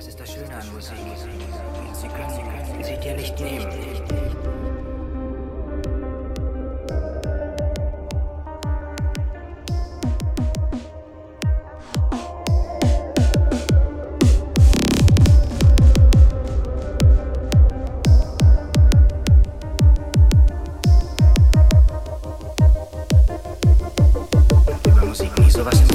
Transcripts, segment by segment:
Das ist das Schöne an Musik. Sie können, sie dir nicht nehmen. Über Musik nie sowas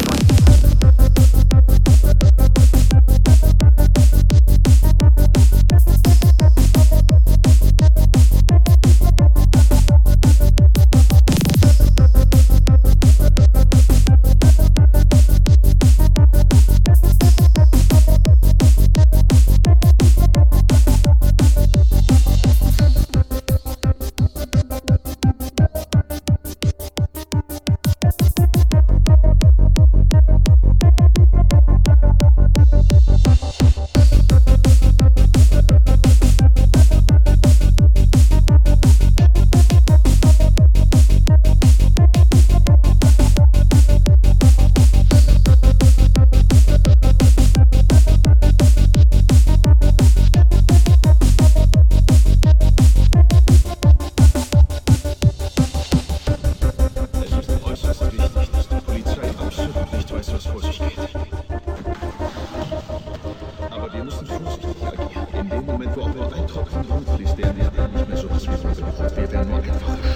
Trotzdem fließt der Nährwert nicht mehr so was wie sonst. Wir werden nur einfacher.